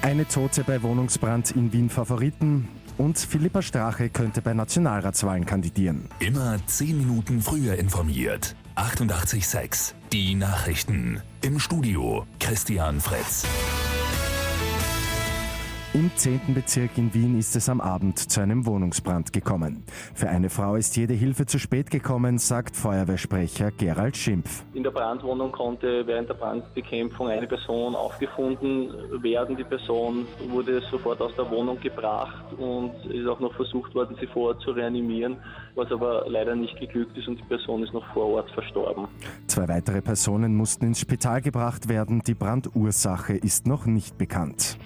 Eine Tote bei Wohnungsbrand in Wien Favoriten und Philippa Strache könnte bei Nationalratswahlen kandidieren. Immer 10 Minuten früher informiert. 88.6 Die Nachrichten. Im Studio Christian Fritz. Im 10. Bezirk in Wien ist es am Abend zu einem Wohnungsbrand gekommen. Für eine Frau ist jede Hilfe zu spät gekommen, sagt Feuerwehrsprecher Gerald Schimpf. In der Brandwohnung konnte während der Brandbekämpfung eine Person aufgefunden werden. Die Person wurde sofort aus der Wohnung gebracht und ist auch noch versucht worden, sie vor Ort zu reanimieren, was aber leider nicht geglückt ist und die Person ist noch vor Ort verstorben. Zwei weitere Personen mussten ins Spital gebracht werden. Die Brandursache ist noch nicht bekannt.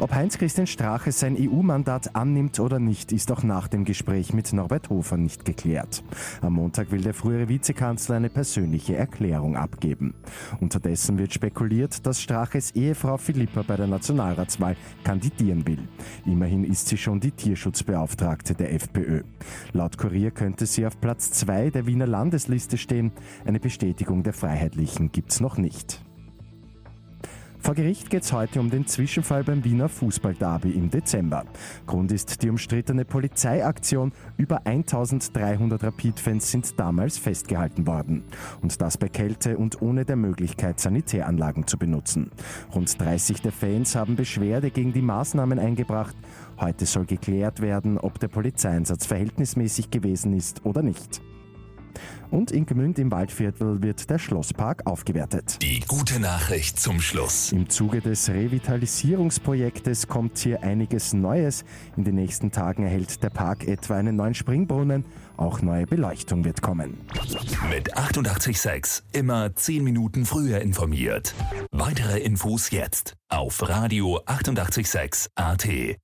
Ob Heinz-Christian Strache sein EU-Mandat annimmt oder nicht, ist auch nach dem Gespräch mit Norbert Hofer nicht geklärt. Am Montag will der frühere Vizekanzler eine persönliche Erklärung abgeben. Unterdessen wird spekuliert, dass Straches Ehefrau Philippa bei der Nationalratswahl kandidieren will. Immerhin ist sie schon die Tierschutzbeauftragte der FPÖ. Laut Kurier könnte sie auf Platz zwei der Wiener Landesliste stehen. Eine Bestätigung der Freiheitlichen gibt's noch nicht. Vor Gericht geht es heute um den Zwischenfall beim Wiener Fußballderby im Dezember. Grund ist die umstrittene Polizeiaktion. Über 1300 Rapid-Fans sind damals festgehalten worden. Und das bei Kälte und ohne der Möglichkeit, Sanitäranlagen zu benutzen. Rund 30 der Fans haben Beschwerde gegen die Maßnahmen eingebracht. Heute soll geklärt werden, ob der Polizeieinsatz verhältnismäßig gewesen ist oder nicht. Und in Gmünd im Waldviertel wird der Schlosspark aufgewertet. Die gute Nachricht zum Schluss. Im Zuge des Revitalisierungsprojektes kommt hier einiges Neues. In den nächsten Tagen erhält der Park etwa einen neuen Springbrunnen. Auch neue Beleuchtung wird kommen. Mit 886 immer 10 Minuten früher informiert. Weitere Infos jetzt auf Radio 886 AT.